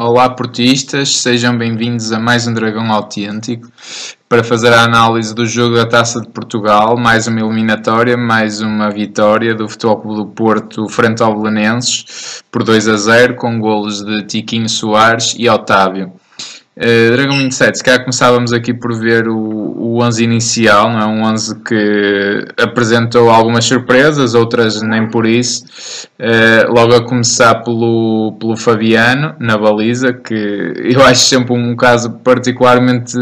Olá, portistas, sejam bem-vindos a mais um Dragão Autêntico para fazer a análise do jogo da Taça de Portugal. Mais uma eliminatória, mais uma vitória do Futebol Clube do Porto frente ao Belenenses por 2 a 0, com golos de Tiquinho Soares e Otávio. Uh, Dragão 27, se calhar começávamos aqui por ver o, o 11 inicial, não é? um 11 que apresentou algumas surpresas, outras nem por isso. Uh, logo a começar pelo, pelo Fabiano, na baliza, que eu acho sempre um caso particularmente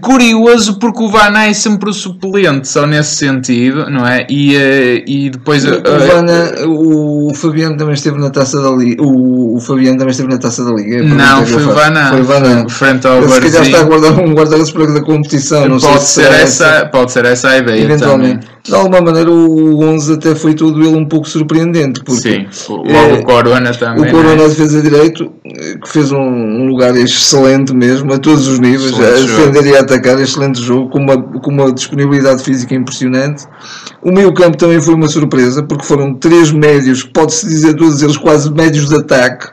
curioso porque o Vana é sempre o suplente, só nesse sentido, não é? E, uh, e depois. O, o, Vana, o Fabiano também esteve na taça da Liga. O, o Fabiano também esteve na taça da Liga. Não, foi o Vana. Foi o Vana. Frente ao Se calhar está a guardar um guarda-redes para da competição. Não pode, sei ser essa, essa, pode ser essa a ideia. Eventualmente. Também. De alguma maneira, o 11 até foi todo ele um pouco surpreendente. Porque, Sim, logo é, o Corona também. O Corona né? defesa direito, que fez um, um, lugar excelente mesmo, a todos os níveis, excelente a defender jogo. e a atacar, excelente jogo, com uma, com uma disponibilidade física impressionante. O meio campo também foi uma surpresa, porque foram três médios, pode-se dizer todos eles quase médios de ataque,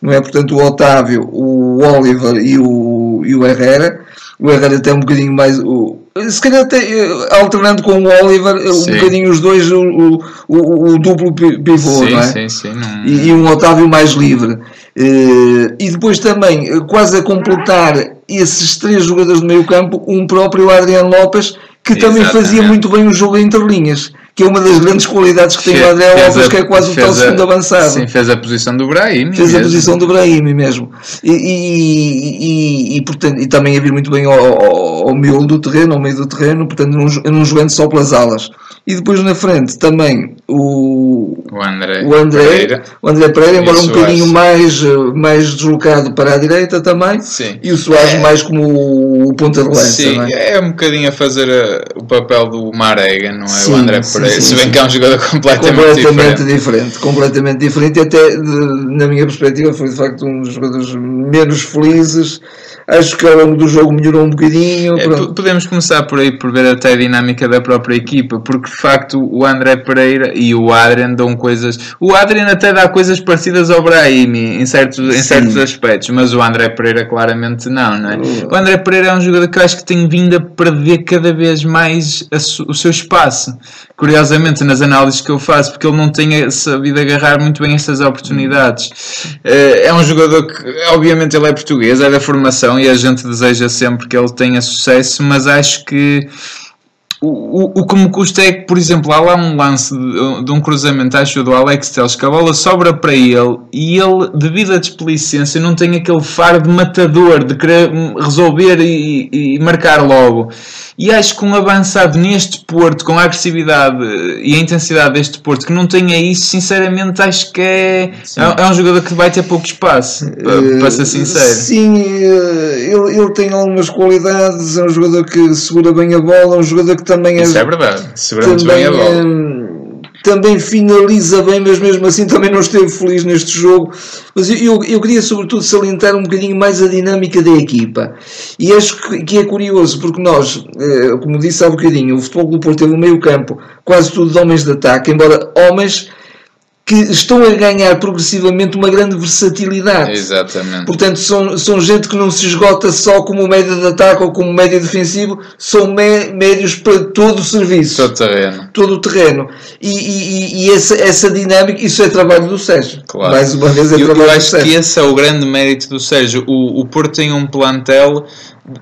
não é? Portanto, o Otávio, o Oliver e o, e o Herrera. O Herrera até um bocadinho mais. O, se calhar até, eh, alternando com o Oliver, eh, sim. um bocadinho os dois, o, o, o, o duplo pivô, sim, não é? Sim, sim, não... e, e, um Otávio mais livre. Uh, e depois também, quase a completar esses três jogadores do meio campo, um próprio Adriano Lopes, que também fazia muito bem o jogo entre linhas que é uma das grandes qualidades que tem o André Alves, que é quase o tal segundo avançado. Sim, fez a posição do Brahim. Fez mesmo. a posição do Brahim mesmo. E, e, e, e, portanto, e também a vir muito bem ao, ao, ao miolo do terreno, ao meio do terreno, portanto, não, não jogando só pelas alas. E depois na frente também o, o André, o André Pereira, o André Pereira embora um bocadinho mais, mais deslocado para a direita também, Sim. e o Soares é. mais como o ponta de lança. Sim, é? é? um bocadinho a fazer a, o papel do Marega, não é? Sim, o André Pereira, sim, se bem que é um jogador completamente, completamente diferente. diferente. Completamente diferente, e até na minha perspectiva foi de facto um dos jogadores menos felizes Acho que ao longo do jogo melhorou um bocadinho. É, podemos começar por aí, por ver até a dinâmica da própria equipa, porque de facto o André Pereira e o Adrian dão coisas. O Adrian até dá coisas parecidas ao Brahimi em certos, em certos aspectos, mas o André Pereira claramente não, não é? Uh. O André Pereira é um jogador que eu acho que tem vindo a perder cada vez mais o seu espaço. Curiosamente, nas análises que eu faço, porque ele não tem sabido agarrar muito bem estas oportunidades. Eh, é um jogador que, obviamente, ele é português, é da formação e a gente deseja sempre que ele tenha sucesso, mas acho que o, o, o que me custa é que, por exemplo, há lá um lance de, de um cruzamento, acho, do Alex Teles, que a bola sobra para ele e ele, devido à desplicência, não tem aquele faro de matador, de querer resolver e, e marcar logo. E acho que um avançado neste Porto, com a agressividade e a intensidade deste Porto, que não tenha isso, sinceramente acho que é, é, é, um jogador que vai ter pouco espaço, para, para ser sincero. Sim, eh, ele, ele tem algumas qualidades, é um jogador que segura bem a bola, é um jogador que também. Isso é verdade, bem a. É, também finaliza bem, mas mesmo assim também não esteve feliz neste jogo. Mas eu, eu queria sobretudo salientar um bocadinho mais a dinâmica da equipa. E acho que, que é curioso, porque nós, eh, como disse há bocadinho, o Futebol do Porto teve um meio campo quase tudo de homens de ataque, embora homens que estão a ganhar progressivamente uma grande versatilidade. Exatamente. Portanto, são, são gente que não se esgota só como médio de ataque ou como médio defensivo, são me, médios para todo o serviço. Todo o terreno. Todo o terreno. E, e, e essa, essa dinâmica, isso é trabalho do Sérgio. Claro. Mais uma vez é eu, trabalho eu do Sérgio. acho que esse é o grande mérito do Sérgio. O, o Porto tem um plantel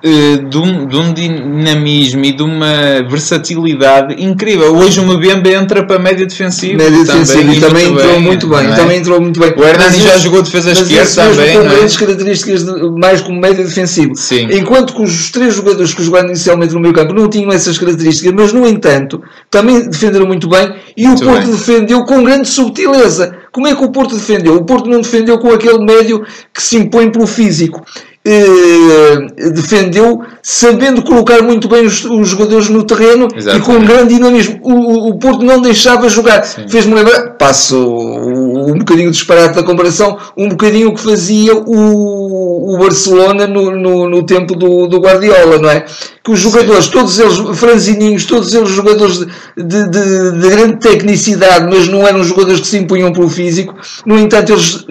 eh, de um, de um, dinamismo e de uma versatilidade incrível. Hoje o Mbembe entra para média defensiva. Média defensiva e também entrou bem, muito bem. É? Também entrou muito bem. O Hernani já jogou defesa esquerda também. Com grandes é? características de, mais como média defensivo. Sim. Enquanto que os três jogadores que jogaram inicialmente no meio campo não tinham essas características, mas no entanto também defenderam muito bem e muito o Porto bem. defendeu com grande subtileza. Como é que o Porto defendeu? O Porto não defendeu com aquele médio que se impõe pelo físico. Eh, defendeu sabendo colocar muito bem os, os jogadores no terreno Exatamente. e com um grande dinamismo. O, o, Porto não deixava jogar. Fez-me lembrar, passo um bocadinho disparate da comparação, um bocadinho o que fazia o, o, Barcelona no, no, no, tempo do, do Guardiola, não é? Que os jogadores, Sim. todos eles franzininhos, todos eles jogadores de, de, de, grande tecnicidade, mas não eram jogadores que se impunham pelo físico. No entanto, eles,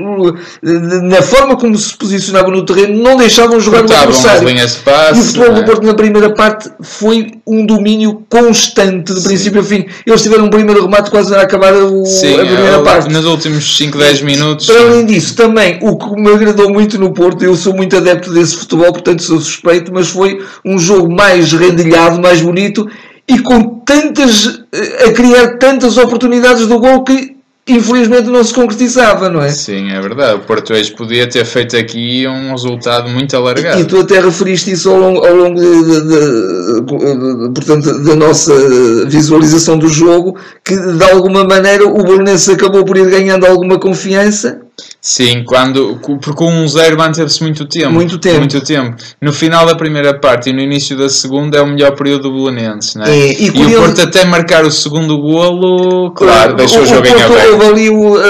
na forma como se posicionavam no terreno, não deixavam jogar o adversário. E o futebol do é? Porto na primeira parte foi um domínio constante, de princípio a fim. Eles tiveram um primeiro remate quase a acabar o, Sim, a primeira é, parte. Nos últimos 5, 10 minutos. Para além disso, também, o que me agradou muito no Porto, eu sou muito adepto desse futebol, portanto sou suspeito, mas foi um jogo mais rendilhado, mais bonito e com tantas. Eh, a criar tantas oportunidades do gol que infelizmente não se concretizava, não é? Sim, é verdade. O Porto hoje podia ter feito aqui um resultado muito alargado. E, tu até referiste isso ao longo, ao longo de, de, de, portanto, da nossa visualização do jogo, que de alguma maneira o Belenenses acabou por ir ganhando alguma confiança Sim, quando, porque um 1-0 manteve-se muito tempo. Muito tempo. Muito tempo. No final da primeira parte e no início da segunda é o melhor período do Belenenses, né? É, e, e o Porto até marcar o segundo golo, claro, deixou o, o jogo em aberto. Houve ali,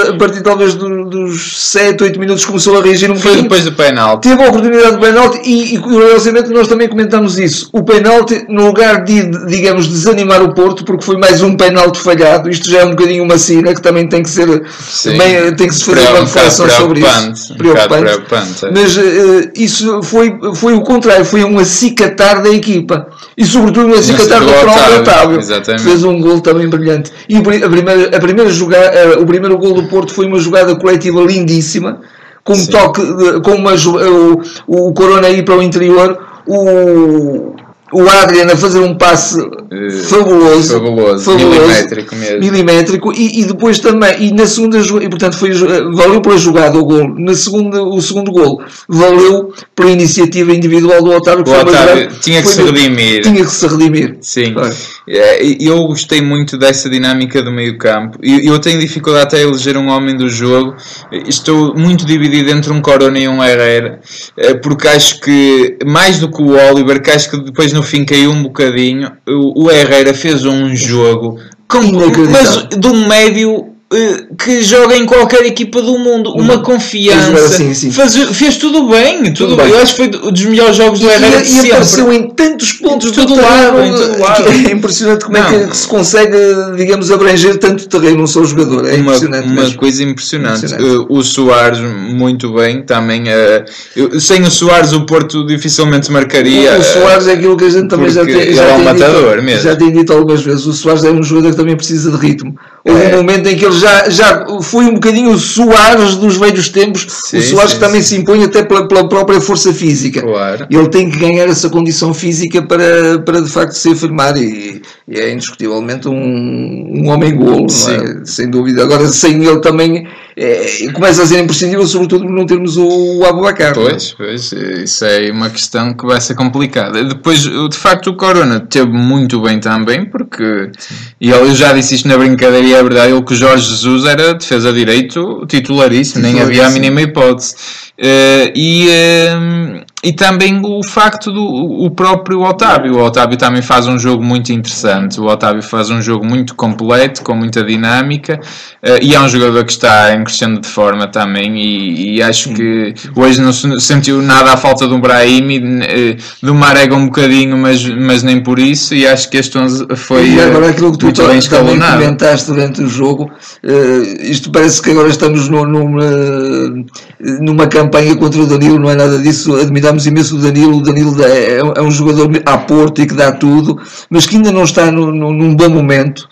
a partir talvez dos 7, 8 minutos, começou a reagir um Foi bocadinho. depois do penalti. Teve a oportunidade do penalti e, e curiosamente nós também comentamos isso. O penalti, no lugar de, digamos, desanimar o Porto, porque foi mais um penalti falhado, isto já é um bocadinho uma sina que também tem que ser, bem, tem que se fazer uma reflexão sobre isso. Preocupante. preocupante é. Mas uh, isso foi, foi o contrário, foi um acicatar da equipa. E sobretudo um acicatar do próprio Otávio. Exatamente. Fez um gol também brilhante. E a primeira, a primeira jogada, uh, o primeiro gol do Porto foi uma jogada coletiva lindíssima, com um toque, com uma, o, o Corona aí para o interior, o o Adrian a fazer um passe uh, fabuloso, fabuloso, fabuloso, milimétrico mesmo. Milimétrico e, e, depois também, e na segunda e portanto foi, valeu pela jogada o gol. Na segunda, o segundo gol valeu pela iniciativa individual do Otávio. Que o Otávio tinha que se redimir. Tinha que se redimir. Sim. É, eu gostei muito dessa dinâmica do meio campo. Eu, eu tenho dificuldade até a eleger um homem do jogo. Estou muito dividido entre um Corona e um Herrera, eh, porque acho que mais do que o Oliver, que acho que depois no fim caiu um bocadinho. O, o Herrera fez um jogo com, mas de um médio que joga em qualquer equipa do mundo, uma uhum. confiança, assim. Faz, fez tudo bem, tudo, tudo bem. eu acho que foi um dos melhores jogos do Herrera e, e apareceu em tantos pontos todo do lado, em todo lado. É impressionante como não. é que se consegue, digamos, abranger tanto terreno um só jogador. É uma, impressionante. Uma mesmo. coisa impressionante. impressionante. Uh, o Soares muito bem também. Uh, sem o Soares o Porto dificilmente marcaria. O, o Soares é aquilo que a gente também já tem, já, é um matador dito, mesmo. já tem dito algumas vezes. O Soares é um jogador que também precisa de ritmo. Houve é. um momento em que ele já, já foi um bocadinho o Soares dos velhos tempos, sim, o Soares sim, que também sim. se impõe até pela, pela, própria força física. Claro. Ele tem que ganhar essa condição física para, para de facto se afirmar e, e é indiscutivelmente um, um homem-golo, é? sem dúvida. Agora, sem ele também é, começa a ser imprescindível, sobretudo por não termos o, o Abubacar. É? Pois, pois, isso é uma questão que vai ser complicada. Depois, de facto, o Corona teve muito bem também, porque, e eu já disse isto na brincadeira e é verdade, ele que o Jorge Jesus era defesa direito titularíssimo, nem havia a mínima hipótese. Uh, e, uh, e também o facto do o próprio Otávio. O Otávio também faz um jogo muito interessante. O Otávio faz um jogo muito completo, com muita dinâmica, uh, e é um jogador que está em crescendo de forma também. E, e acho que hoje não sentiu nada à falta do Brahim, do Marega um bocadinho, mas, mas nem por isso. E acho que este 11 foi e agora aquilo que tu muito bem comentaste durante o jogo. isto parece que agora estamos numa, numa campanha campanha contra o Danilo, não é nada disso. Admiramos imenso o Danilo. O Danilo é, é um jogador a Porto e que dá tudo, mas que ainda não está no, no, num bom momento.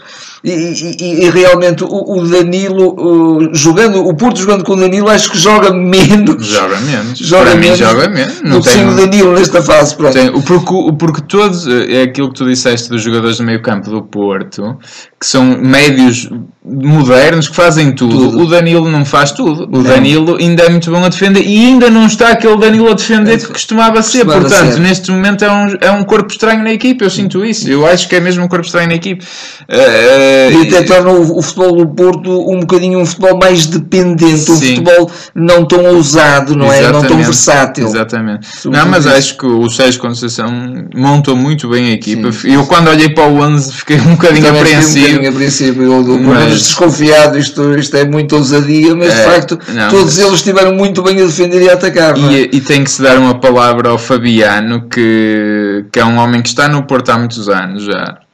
E, e, e, realmente o, o Danilo o, jogando, o Porto jogando com o Danilo acho que joga menos. Joga menos. Joga Para menos. Mim joga menos. Não tem o Danilo nesta fase. Pronto. Tem, porque, porque todos, é aquilo que tu disseste dos jogadores do meio campo do Porto, que são médios modernos que fazem tudo. tudo. O Danilo não faz tudo. O. Danilo ainda é muito bom a defender e ainda não está aquele Danilo a defender é, que costumava ser. Costumava Portanto, ser. neste momento é um, é um corpo estranho na equipe. Eu sinto isso. Eu acho que é mesmo um corpo estranho na equipe. Uh, e até torna o, o, futebol do Porto um bocadinho um futebol mais dependente, sim. um futebol não tão ousado, não é? Não tão versátil. Exatamente. Não, mas acho que o Sérgio Conceição montou muito bem a equipa. Sim. Eu quando olhei para o 11 fiquei um bocadinho apreensivo. Um bocadinho apreensivo. Eu, mas... desconfiado, isto, isto é muito ousadia, mas é, de facto não, todos mas... eles estiveram muito bem a defender e a atacar. E, é? e tem que se dar uma palavra ao Fabiano, que, que é um homem que está no Porto há muitos anos já eh,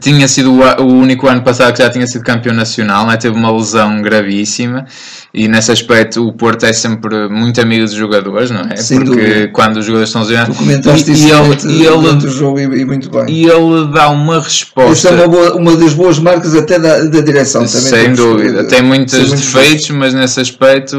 tinha sido o único ano passado que já tinha sido campeão nacional, né? teve uma lesão gravíssima e nesse aspecto o Porto é sempre muito amigo dos jogadores, não é? Sem Porque dúvida. quando os jogadores estão lesionados. Comentaste e, isso e ele, e ele, jogo e, e, muito bem. E ele dá uma resposta. Isso é uma, boa, uma das boas marcas até da, da direção também. Sem dúvida. Tem muitos defeitos, mas nesse aspecto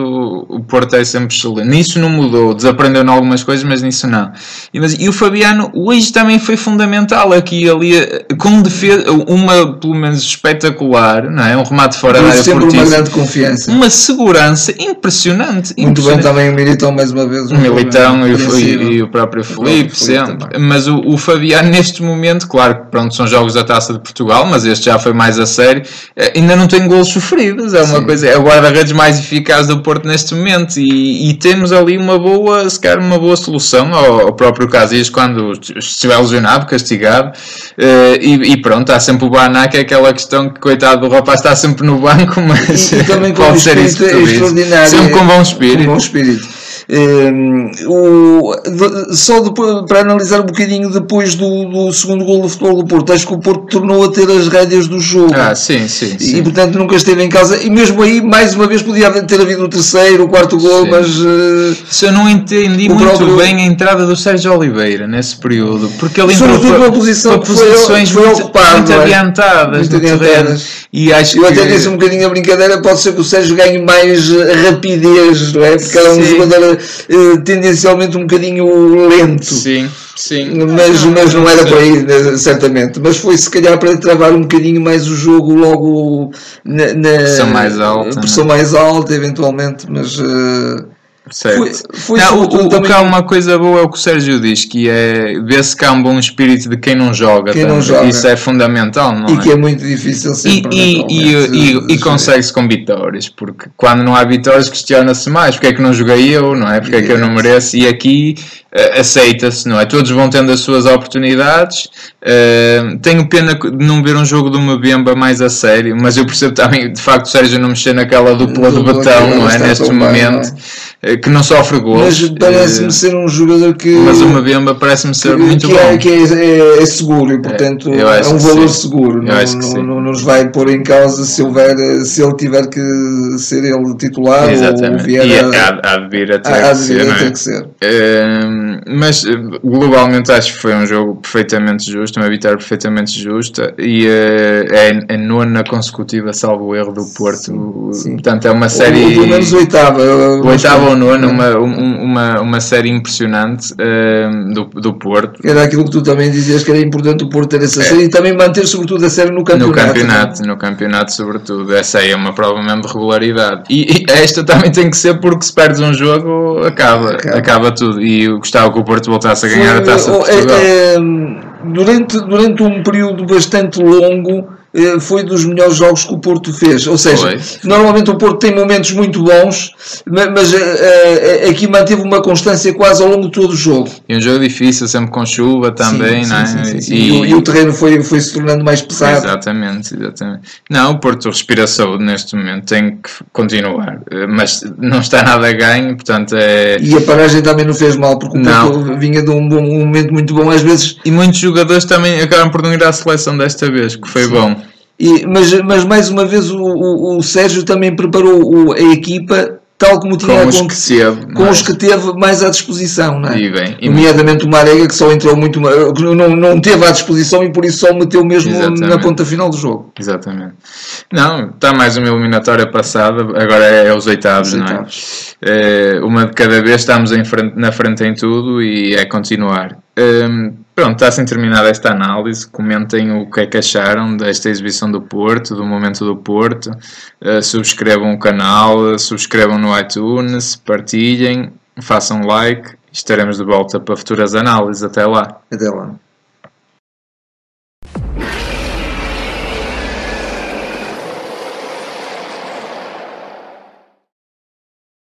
o Porto é sempre excelente. Nisso não mudou, desaprendeu em algumas coisas, mas nisso não. E, mas, e o Fabiano hoje também foi fundamental aqui ali com defesa, uma pelo menos espetacular, não é? Um remate fora da área sempre uma grande confiança. Uma segurança impressionante. Muito impressionante. bem também o Militão mais uma vez. O Militão e o, e, o, próprio Felipe, sempre. Mas o, o, Fabiano neste momento, claro que pronto, são jogos da Taça de Portugal, mas este já foi mais a sério, eh, ainda não tem golos sofridos, é uma Sim. coisa, é o guarda-redes mais eficaz do Porto neste momento e, e, temos ali uma boa, se calhar uma boa solução ao, ao próprio Casillas quando estiver lesionado, castigado, uh, e, e, pronto, há sempre o que é aquela questão que, coitado do rapaz, está sempre no banco, mas e, e também pode ser isso. Extraordinário. Sempre com bom espírito. Com bom espírito. Um, o, de, só depois, para analisar um bocadinho depois do, do, segundo gol do futebol do Porto, acho que o Porto tornou a ter as rédeas do jogo. Ah, sim, sim, sim. E portanto nunca esteve em casa. E mesmo aí, mais uma vez, podia ter havido o terceiro, o quarto gol, sim. mas. Uh, Se eu não entendi muito próprio... bem a entrada do Sérgio Oliveira nesse período, porque ele entrou para, posição para posições foi, foi ocupado, muito, é? adiantadas. Muito adiantadas. E acho eu que... até disse um bocadinho a brincadeira, pode ser que o Sérgio ganhe mais rapidez, não é? Porque era um jogador uh, tendencialmente um bocadinho lento. Sim, sim. Mas, mas não era por aí, né, certamente. Mas foi se calhar para travar um bocadinho mais o jogo logo na, na pressão mais alta. Pressão né? mais alta, eventualmente, mas. Uh, Certo. Foi, foi não, o, o, também... que há uma coisa boa é o que o Sérgio diz, que é ver-se que há um bom espírito de quem não joga. Quem não joga. Isso é fundamental, não e é? que é muito difícil sempre. E, e, e, e consegue-se com vitórias, porque quando não há vitórias questiona-se mais, porque é que não joguei eu, não é? Porque é que eu não mereço? E aqui aceita-se, não é? Todos vão tendo as suas oportunidades. Uh, tenho pena de não ver um jogo de uma Bemba mais a sério, mas eu percebo também, de facto, o Sérgio não mexer naquela dupla do, do botão, não é? Neste momento. Não é? Eh, que não sofre gols. Mas parece-me ser um jogador que. Mas o Mbemba parece-me ser que, muito que bom. É, que é, é, é seguro e, portanto, é, é um valor sim. seguro. Não, não, não, nos vai pôr em causa se, houver, se ele tiver que ser ele titular Exatamente. ou vier e a, há, de vir a ter, que, ser, a ter que ser. Uh, mas globalmente acho que foi um jogo perfeitamente justo, uma vitória perfeitamente justa e uh, é a nona consecutiva, salvo o erro do Porto. Sim, sim. Portanto, é uma série. Ou, pelo menos oitava. Oitava ou nono, uma, uma, uma série impressionante uh, do, do Porto. Era aquilo que tu também dizias que era importante o Porto ter essa é. série e também manter, sobretudo, a série no campeonato. No campeonato, no campeonato, sobretudo. Essa aí é uma prova mesmo de regularidade. E, e, esta também tem que ser porque se perdes um jogo, acaba, acaba, acaba tudo. E eu gostava que o Porto voltasse a ganhar a taça de Portugal. É, é, durante, durante um período bastante longo foi dos melhores jogos que o Porto fez. Ou seja, normalmente o Porto tem momentos muito bons, mas uh, aqui manteve uma constância quase ao longo de todo o jogo. E um jogo difícil, sempre com chuva também, sim, não é? Sim, sim. E, e, o, e, o, terreno foi, foi se tornando mais pesado. Exatamente, exatamente. Não, o Porto respira saúde neste momento, tem que continuar, mas não está nada a ganho, portanto é. E a paragem também não fez mal, porque o Porto vinha de um, bom, um momento muito bom, às vezes. E muitos jogadores também acabam por não ir à seleção desta vez, que foi bom. E, mas, mas mais uma vez o, o, o Sérgio também preparou o, a equipa tal como tinha com os que teve, com os que teve mais à disposição, não é? E bem, e nomeadamente o Marega que só entrou muito não, não teve à disposição e por isso só meteu mesmo Exatamente. na ponta final do jogo. Exatamente. Não, está mais uma eliminatória passada, agora é, é os oitavos, os não é? é? Uma de cada vez estamos frente, na frente em tudo e é continuar. Um, pronto, está assim terminada esta análise. Comentem o que é que acharam desta exibição do Porto, do momento do Porto. Uh, subscrevam o canal, subscrevam no iTunes, partilhem, façam like. Estaremos de volta para futuras análises. Até lá. Até lá.